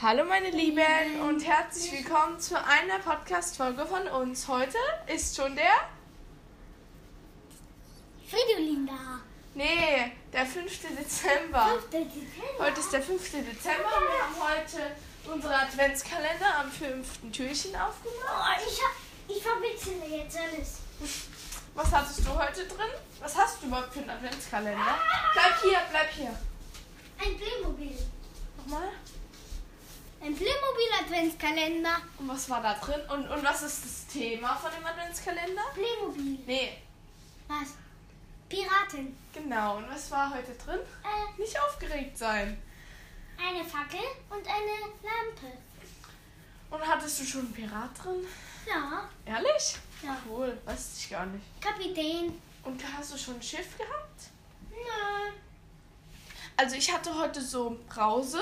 Hallo meine Lieben und herzlich willkommen zu einer Podcast-Folge von uns. Heute ist schon der... Fridolin da. Nee, der 5. Dezember. 5. Dezember. Heute ist der 5. Dezember. Wir haben heute unsere Adventskalender am fünften Türchen aufgemacht. Oh, ich, hab, ich verwechsel jetzt alles. Was hattest du heute drin? Was hast du überhaupt für einen Adventskalender? Bleib hier, bleib hier. Ein Playmobil. Nochmal. Ein Playmobil-Adventskalender. Und was war da drin? Und, und was ist das Thema von dem Adventskalender? Playmobil. Nee, Was? Piraten. genau. Und was war heute drin? Äh, Nicht aufgeregt sein. eine Fackel und eine Lampe. Und hattest du schon einen Pirat drin? Ja. Ehrlich? Ja. Cool, weiß ich gar nicht. Kapitän. Und hast du schon ein Schiff gehabt? Nö. Also ich hatte heute so Brause,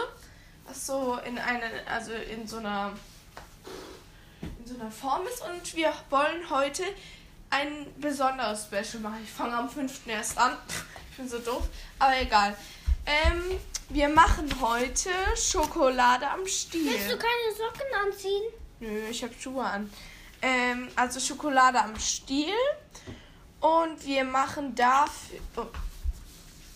was so in einer, also in so einer, in so einer Form ist. Und wir wollen heute ein besonderes Special machen. Ich fange am 5. erst an. Ich bin so doof, aber egal. Ähm, wir machen heute Schokolade am Stiel. Willst du keine Socken anziehen? Nö, ich habe Schuhe an. Ähm, also Schokolade am Stiel. Und wir machen dafür. Oh,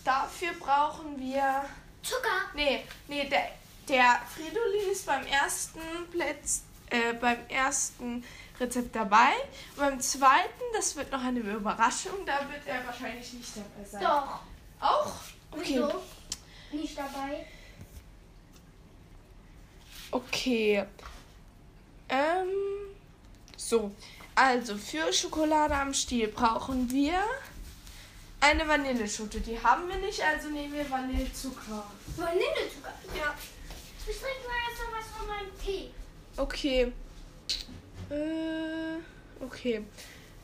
dafür brauchen wir. Zucker. Nee, nee, der, der Fridolin ist beim ersten Plätz, äh, beim ersten Rezept dabei. Und beim zweiten, das wird noch eine Überraschung, da wird er wahrscheinlich nicht dabei sein. Doch. Auch? Okay. Wieso? Nicht dabei. Okay. Ähm, so. Also, für Schokolade am Stiel brauchen wir eine Vanilleschote. Die haben wir nicht, also nehmen wir Vanillezucker. Vanillezucker. Ja. Ich trinke mal erst noch was von meinem Tee. Okay. Äh, okay.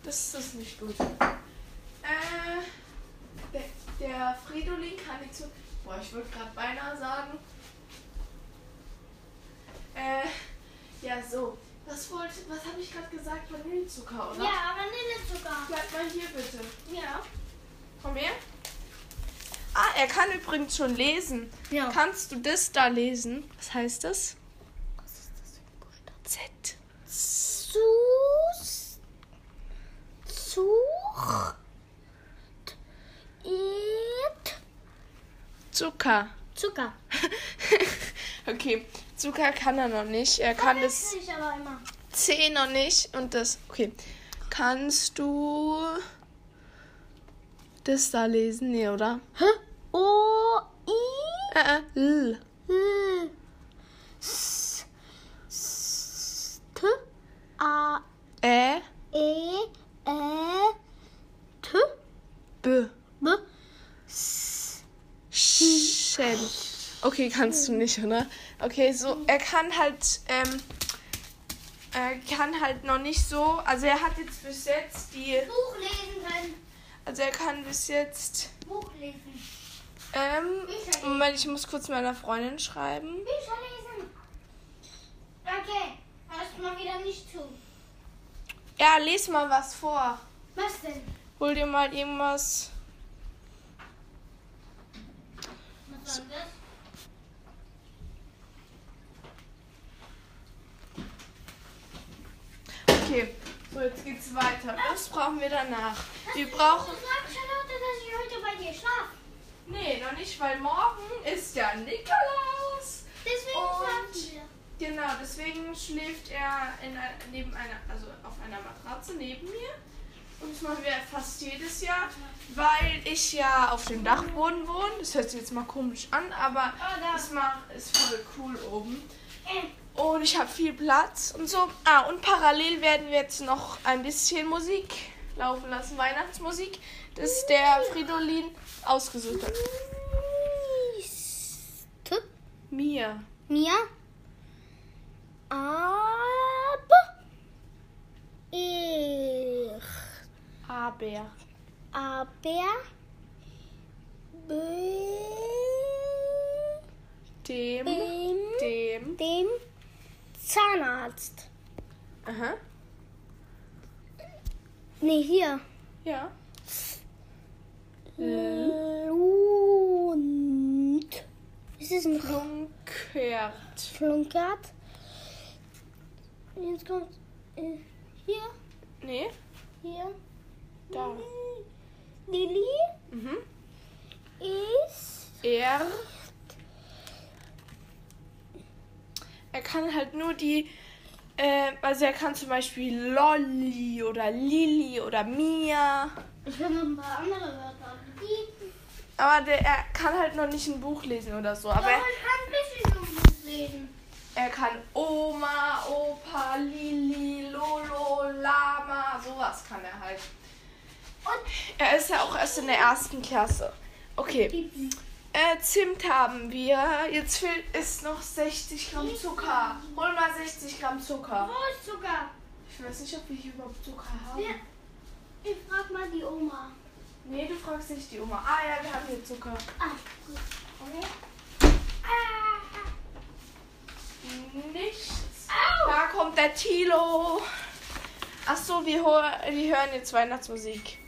Das ist nicht gut. Äh, der, der Fridolin kann nicht so. Boah, ich würde gerade beinahe sagen. Äh, ja, so. Was wollte, was habe ich gerade gesagt? Vanillezucker, oder? Ja, Vanillezucker. Bleib mal hier bitte. Ja. Komm her. Ah, er kann übrigens schon lesen. Ja. Kannst du das da lesen? Was heißt das? Was ist das für ein Buchstabe? Z. Sus. Such. It. Zucker. Zucker. okay, Zucker kann er noch nicht. Er kann das ich aber immer. C noch nicht und das. Okay. Kannst du das da lesen? Nee, oder? Hä? O, I, Äh, äh, L. L. S, S, T, A, Ä, E, Ä, T, B. B, S. Schell. Okay, kannst du nicht, oder? Okay, so, er kann halt, ähm, er kann halt noch nicht so, also er hat jetzt bis jetzt die, Buch lesen können. Also er kann bis jetzt, Buch lesen. ähm. Moment, ich muss kurz meiner Freundin schreiben. Bücher lesen. Okay, hörst mal wieder nicht zu. Ja, les mal was vor. Was denn? Hol dir mal irgendwas. Was soll das? Okay, so jetzt geht's weiter. Was brauchen wir danach? Wir brauchen. Du sagst Charlotte, dass ich heute bei dir schlafe. Nee, noch nicht, weil morgen ist ja Nikolaus. Deswegen schlafen wir. Genau, deswegen schläft er in, neben einer, also auf einer Matratze neben mir. Und das machen wir fast jedes Jahr, weil ich ja auf dem Dachboden wohne. Das hört sich jetzt mal komisch an, aber da. das ist voll cool oben. Und ich habe viel Platz und so. Ah, und parallel werden wir jetzt noch ein bisschen Musik laufen lassen, Weihnachtsmusik, das der Fridolin ausgesucht hat. T, Mir. mir. Ab. Ich. Aber. Aber. Be, Dem. dem. Dem. Zahnarzt. Aha. Nee, hier. Ja. Und. Ist es ein Flunkert. Flunkert? Jetzt kommt äh, hier, Nee, hier. da. Lilly Mhm. ist Er. Er kann halt nur die. Äh, also er kann zum Beispiel Lolli oder Lili oder Mia. Ich will noch ein paar andere Wörter. Aber der, er kann halt noch nicht ein Buch lesen oder so. Aber er, ich kann ein bisschen Buch lesen. er kann Oma, Opa, Lili, Lolo, Lama, sowas kann er halt. Und Er ist ja auch erst in der ersten Klasse. Okay. Äh, Zimt haben wir. Jetzt fehlt es noch 60 Gramm Zucker. Hol mal 60 Gramm Zucker. Wo ist Zucker? Ich weiß nicht, ob wir hier überhaupt Zucker haben. Ja. Ich frag mal die Oma. Nee, du fragst nicht die Oma. Ah ja, wir haben hier Zucker. Ah, gut. Okay. Ah. Nichts. Au. Da kommt der Tilo. Ach so, wir, wir hören jetzt Weihnachtsmusik.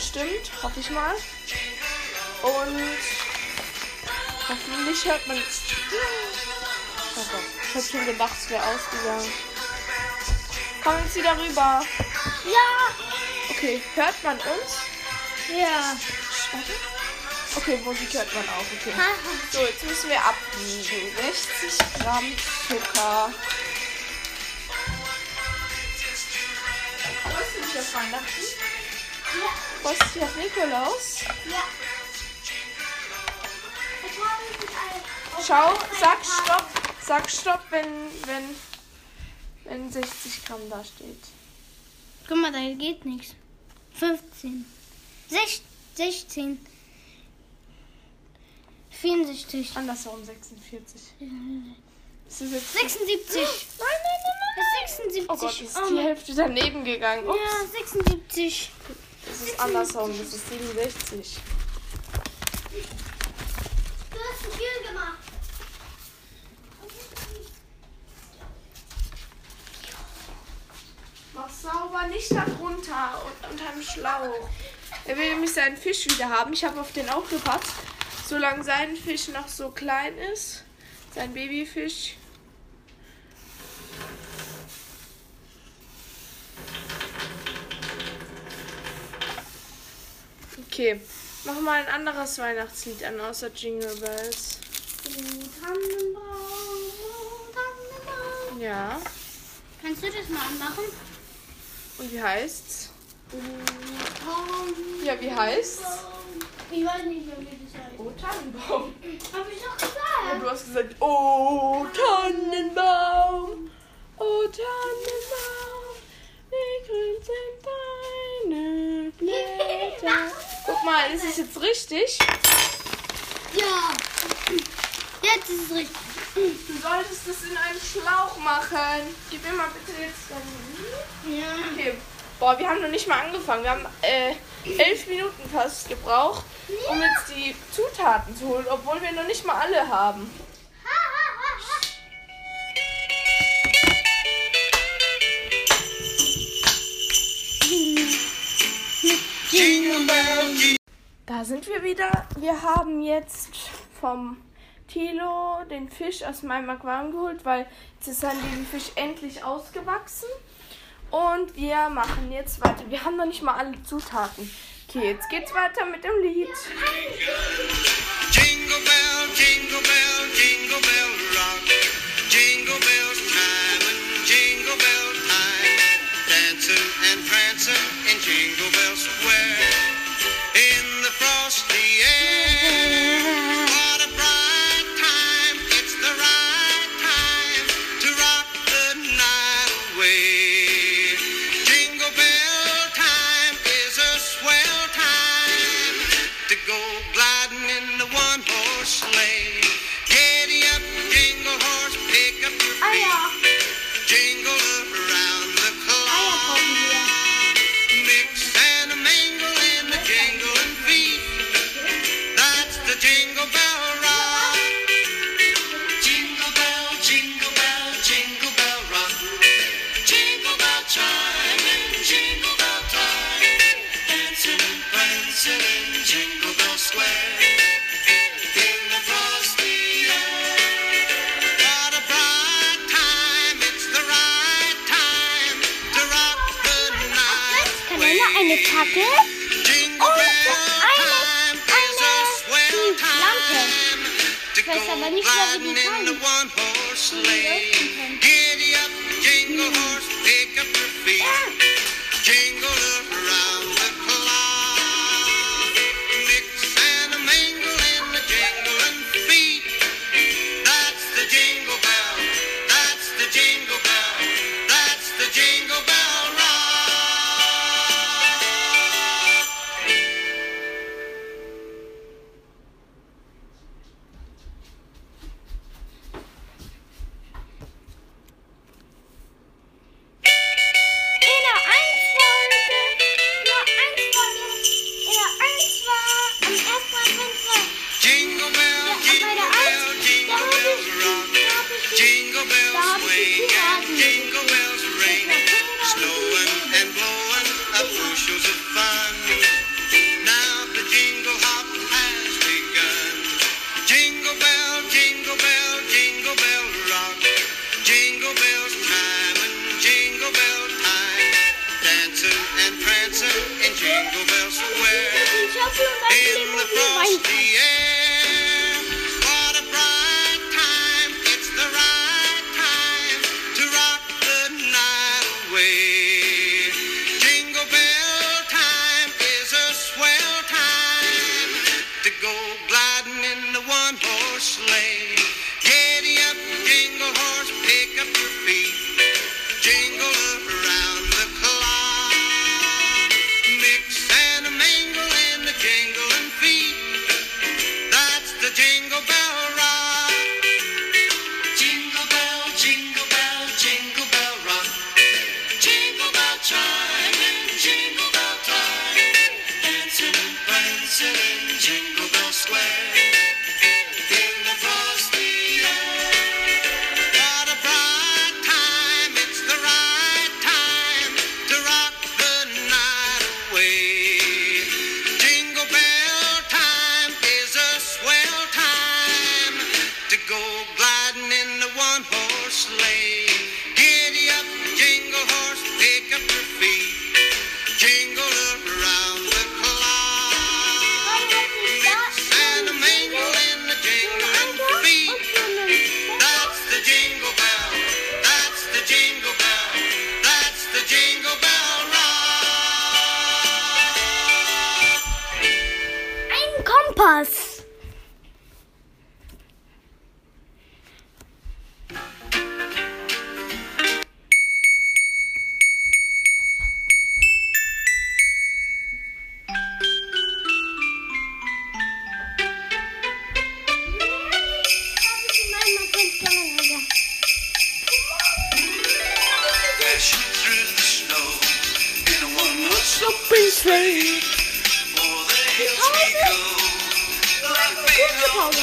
Bestimmt, hoffe ich mal. Und hoffentlich hört man. Oh Gott, ich hab schon gedacht, es wäre ausgegangen. Komm jetzt wieder rüber. Ja. Okay, hört man uns? Ja. Warte. Okay, Musik hört man auch. Okay. So, jetzt müssen wir abwiegen. 60 Gramm Zucker. Freust du dich auf Weihnachten? Ja. Freust du dich auf Nikolaus? Ja. Schau, sag Stopp. Sag Stopp, wenn, wenn, wenn 60 Gramm da steht. Guck mal, da geht nichts. 15. Sech- 16. 64. Andersherum 46. Ist das jetzt 76. Nein, nein, nein, nein. 76. Oh Gott, ist Oh die Mann. Hälfte daneben gegangen. Ups, Ja, 76. das ist andersherum. Das ist 67. Du hast zu viel gemacht. Mach sauber, nicht da drunter und unterm Schlauch. Er will nämlich seinen Fisch wieder haben. Ich habe auf den aufgepasst. Solange sein Fisch noch so klein ist, sein Babyfisch. Okay, mach mal ein anderes Weihnachtslied an, außer Jingle Bells. Ja, Kannst du das mal anmachen? und wie heißt's? Ja, wie heißt's? Ich weiß nicht mehr, wie das heißt. Oh, Tannenbaum. Hab ich doch Ja, gesagt. du hast gesagt, oh, Tannenbaum. Oh, Tannenbaum. Wie grün sind deine Blätter. Guck mal, ist es jetzt richtig? Ja. Jetzt ist es richtig. Du solltest es in einen Schlauch machen. Gib mir mal bitte jetzt dein. Ja. Okay. Boah, wir haben noch nicht mal angefangen. Wir haben äh, elf Minuten fast gebraucht, um jetzt die Zutaten zu holen, obwohl wir noch nicht mal alle haben. Da sind wir wieder. Wir haben jetzt vom Tilo den Fisch aus meinem Aquarium geholt, weil jetzt ist sein Babyfisch endlich ausgewachsen. Und wir machen jetzt weiter. Wir haben noch nicht mal alle Zutaten. Okay, jetzt geht's weiter mit dem Lied. Jingle bell, jingle bell, jingle bell rock. Jingle bells time and jingle bell time. Dancing and prancing in Jingle Bell Square. It's the end. Jingle around in Jingle Bell Square. Ich hab schon bei In the Playmobil frosty air,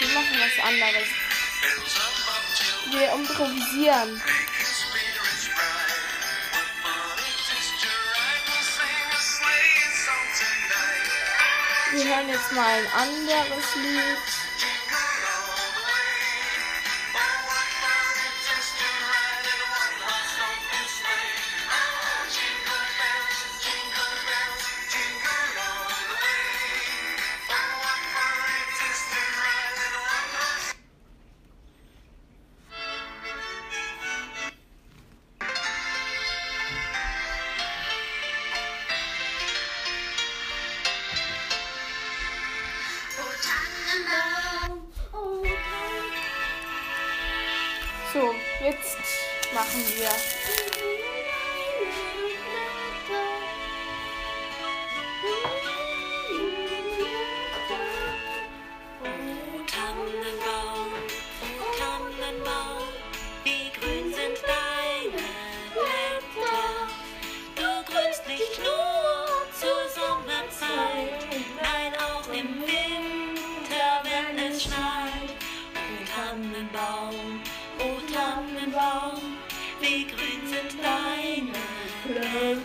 wir machen was anderes. Wir improvisieren. Wir hören jetzt mal ein anderes Lied. Tannenbaum, wie grün sind deine Blätter.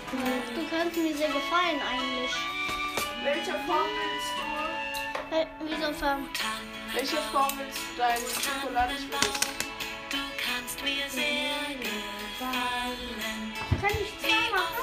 Du kannst mir sehr gefallen eigentlich. Welche Form willst du? Äh, wieso Form? Welche Form willst du deine Schokolade? Du kannst mir sehr gefallen. Kann ich zwei machen?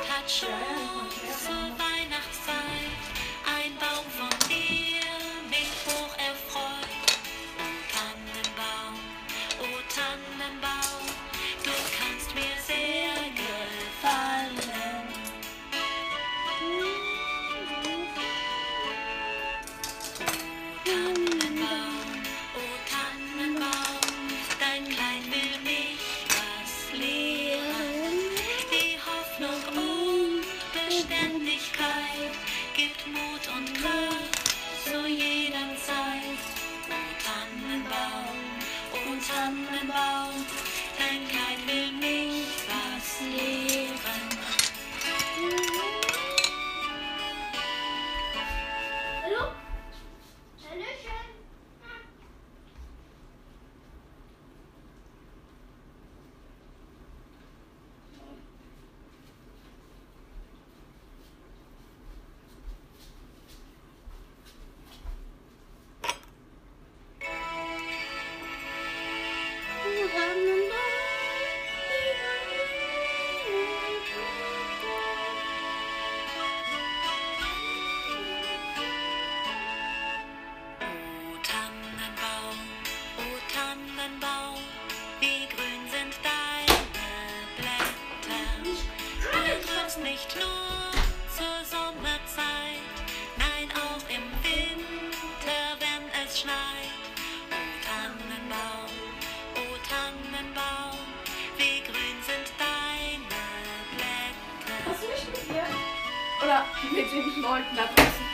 Oder mit den Leuten da draußen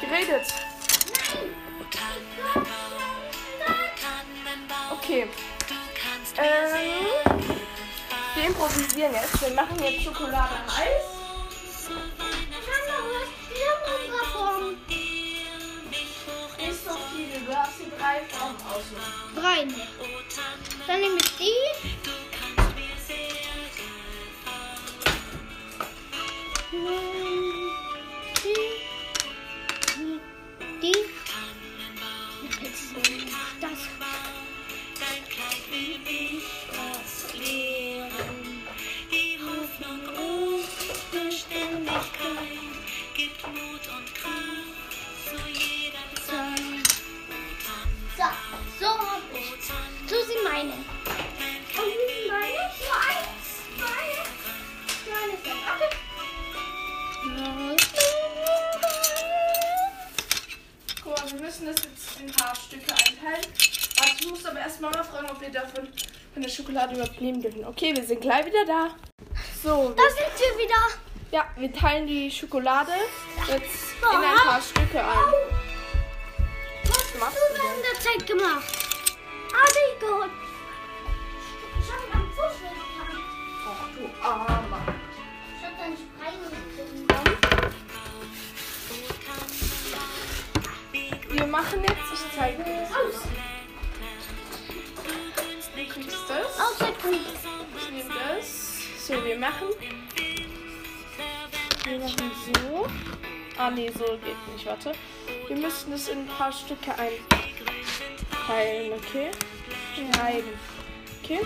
geredet. Okay. Ähm, wir improvisieren jetzt. Wir machen jetzt Schokolade heiß. Nicht so viele. Du darfst dir drei Formen aussuchen. Drei. Dann nehme ich die. Die. Wir müssen das jetzt in ein paar Stücke einteilen. Warte, ich muss aber erst Mama fragen, ob wir davon von der Schokolade überhaupt nehmen dürfen. Okay, wir sind gleich wieder da. So, Da sind wir wieder. ja, wir teilen die Schokolade jetzt in ein paar Stücke ein. Was machst du du in der Zeit gemacht? Ah, die geholt. Ich hab am Fuß. Ach du Armer. Wir machen jetzt, ich zeige dir das. Aus. Du kriegst das. Ich nehme das. So, wir machen. Wir machen so. Ah, nee, so geht nicht. Warte. Wir müssen das in ein paar Stücke einteilen, okay? Schneiden. Okay?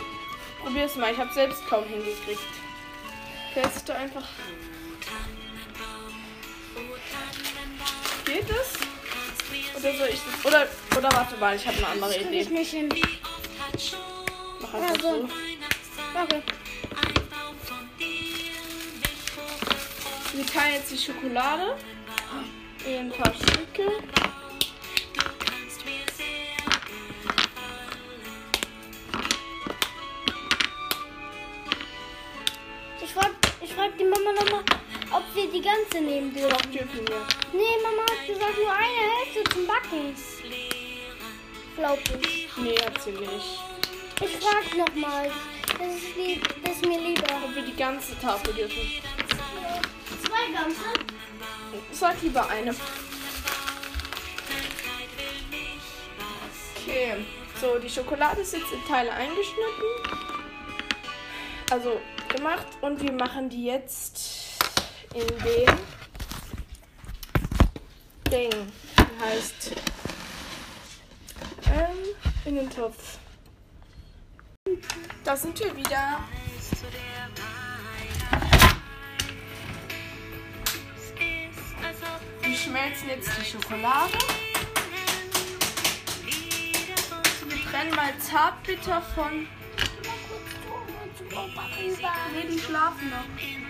Probier es mal. Ich habe selbst kaum hingekriegt. Du einfach. Geht das? Oder soll ich das? Oder, oder warte mal, ich habe eine andere ich Idee. nicht hin. Mach einfach Ja, so. so. Okay. Wir teilen jetzt die Schokolade in ein paar Stücke. Ganze nehmen dürfen. Doch dürfen wir. Nee, Mama hat gesagt, nur eine Hälfte zum Backen. Glaub ich. Nee, hat sie nicht. Ich frag nochmal. Das ist, lieb, das ist mir lieber. Ob wir die ganze Tafel dürfen. Zwei ganze? Sag lieber eine. Okay. So, die Schokolade ist jetzt in Teile eingeschnitten. Also gemacht. Und wir machen die jetzt in den Ding. Heißt. Ähm, in den Topf. Da sind wir wieder. Wir schmelzen jetzt die Schokolade. Wir trennen mal Zartbitter von. Nee, die schlafen noch.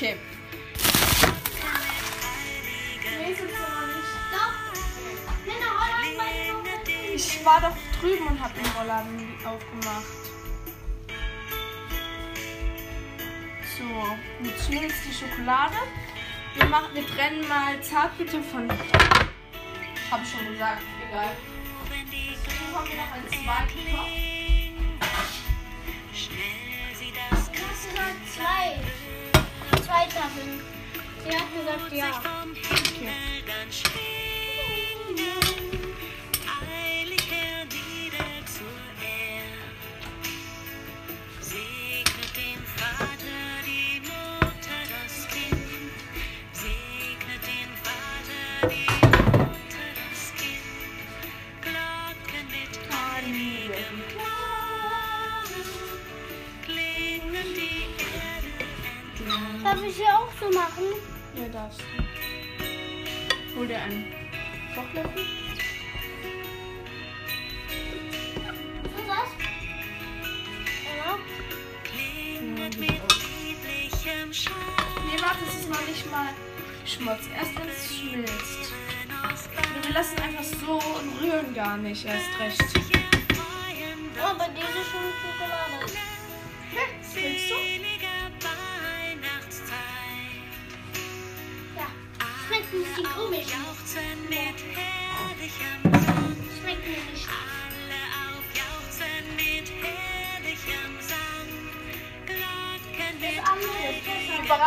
Mir. Ich war doch drüben und hab den Rollladen aufgemacht. So, jetzt schmilzt die Schokolade. Wir, machen, wir trennen mal Zartbitter von. Hab ich schon gesagt, egal. Dann haben wir noch einen zweiten Topf. Du hast gesagt zwei. Tafeln. Sie hat gesagt ja. Okay.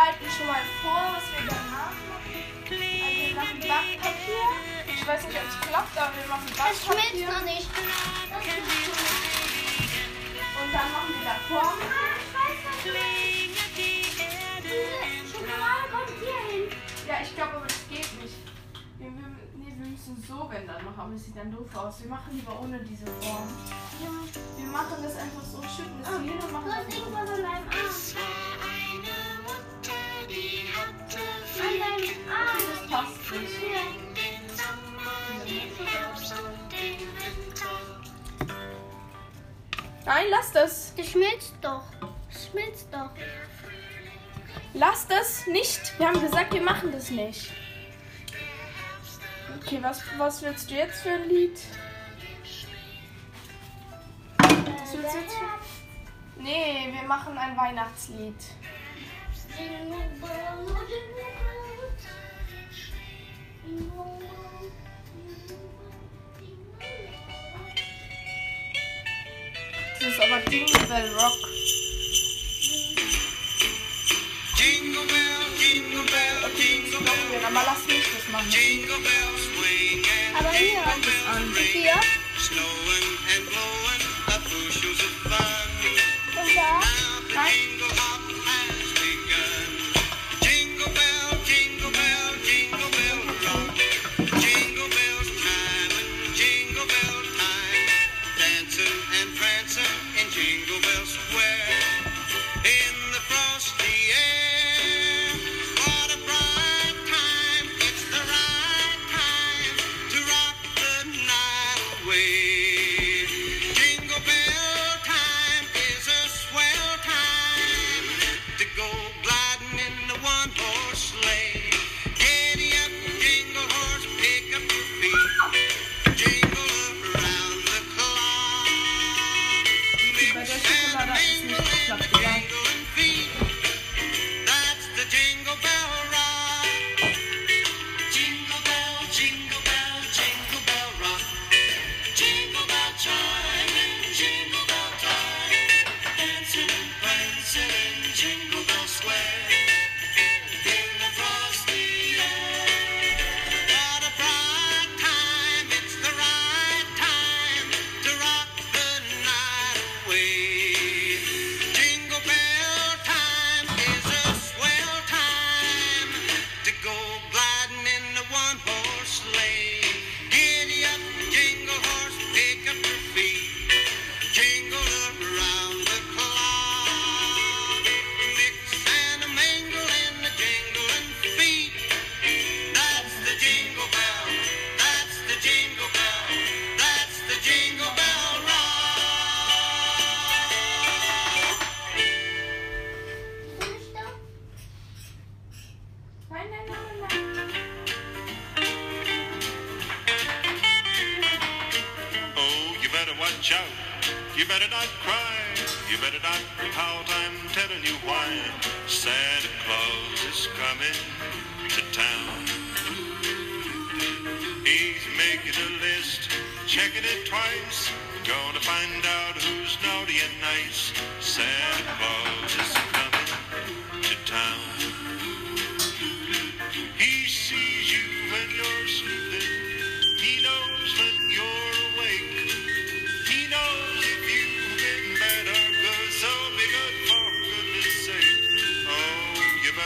Bereiten schon mal vor, was wir danach machen. Backpapier. Ich weiß nicht, ob es klappt, aber wir machen Das Backpapier. noch nicht. Das Und dann machen wir da Form. Ah, ich weiß was. Diese Schokolade kommt hier hin. Ja, ich glaube, aber das geht nicht. Wir, wir, nee, wir müssen so, wenn dann machen, aber es sieht dann doof aus. Wir machen lieber ohne diese Form. Wir machen das einfach so, schütten das hier hin und Du machen hast das irgendwas an deinem Arm. Das passt nicht. Nein, lass das. Das schmilzt doch. Das schmilzt doch. Lass das nicht. Wir haben gesagt, wir machen das nicht. Okay, was, was willst du jetzt für ein Lied? Was willst du jetzt für... Nee, wir machen ein Weihnachtslied. Aber Jingle Bell Rock. Jingle bell, jingle bell, jingle bell, Aber lass mich das machen. jingle bells swing and Aber hier. Snowing and blowing up bushels of fun. Und da. Nein.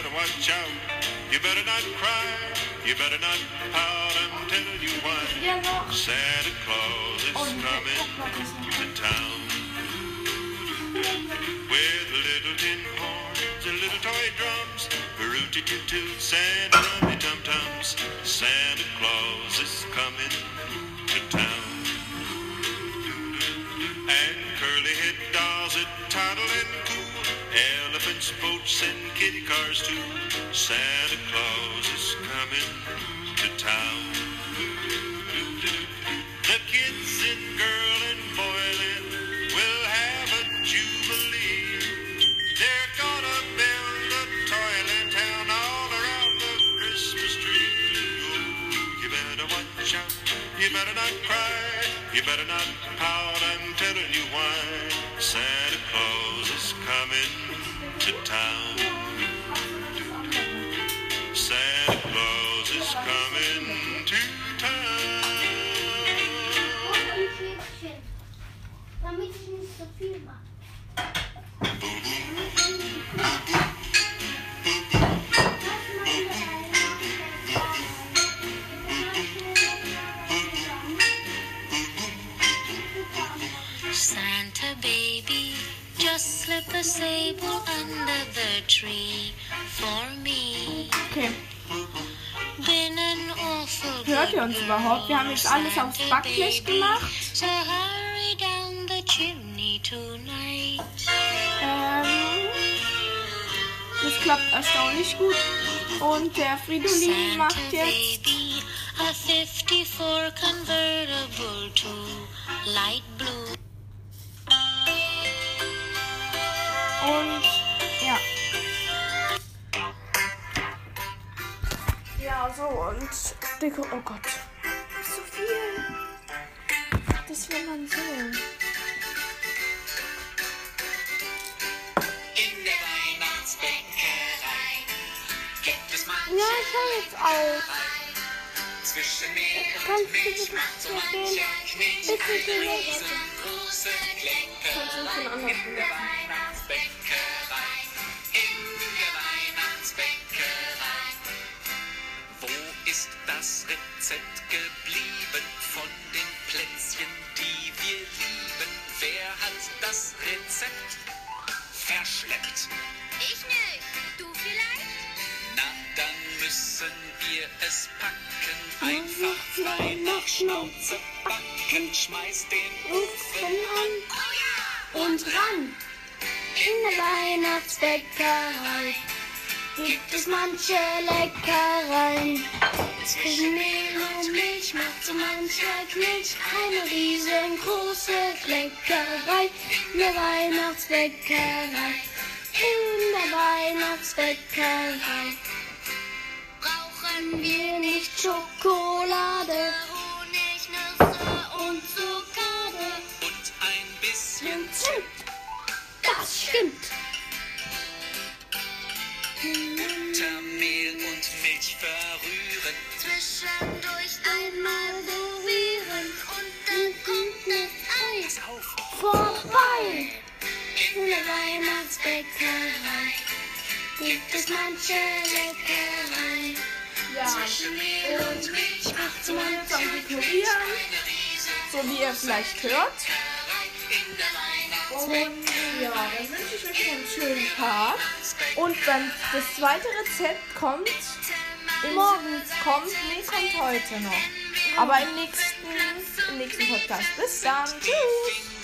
Better watch out. You better not cry. You better not pout. I'm telling you why. Santa Claus is Oh, coming guck mal, das ist to town with little tin horns and little toy drums, rooty toot toots and rummy tum tums. Santa Claus is coming boats, and kitty cars too. Santa Claus is coming to town. The kids and girl and boyland will have a jubilee. They're gonna build a toyland town all around the Christmas tree. Oh, you better watch out. You better not cry. You better not pout. I'm telling you why. Santa Claus to town. Santa Claus is coming to town. Santa baby, just slip a sable tree for me. Okay. Hört ihr uns überhaupt? Wir haben jetzt alles aufs Backblech gemacht. So hurry down the chimney tonight. Ähm, das klappt erstaunlich gut. Und der Fridolin macht jetzt. a 54 convertible to light blue. Und So und Deko. Oh Gott. So viel. Das will man so. Ja, ich höre jetzt auf. zwischen Mehl und Milch macht so mancher Knetsch Bitte eine riesengroße schon anders In der Weihnachtsbäckerei, verschleppt? Ich nicht. Du vielleicht? Na, dann müssen wir es packen. Einfach frei nach Schnauze backen. Schmeiß den Ofen an. Und ran. In der Weihnachtsbäckerei gibt es manche Leckereien. Zwischen Mehl und Milch macht so mancher Knilch eine riesengroße Kleckerei. In der Weihnachtsbäckerei, in der Weihnachtsbäckerei. Brauchen wir nicht Schokolade, Honig, Nüsse und Zuckade. Und ein bisschen Zimt. Das stimmt. Buttermehl und Milch verrühren. Zwischendurch einmal rühren und dann kommt das Eis vorbei. In der Weihnachtsbäckerei gibt es manche Leckereien. Ja. Zwischen Mehl und Milch macht Dekorieren, eine riesen so wie ihr vielleicht hört. Und ja, dann wünsche ich euch noch einen schönen Tag. Und dann das zweite Rezept kommt morgens kommt, nee, kommt heute noch. Aber im nächsten, im nächsten Podcast. Bis dann. Tschüss.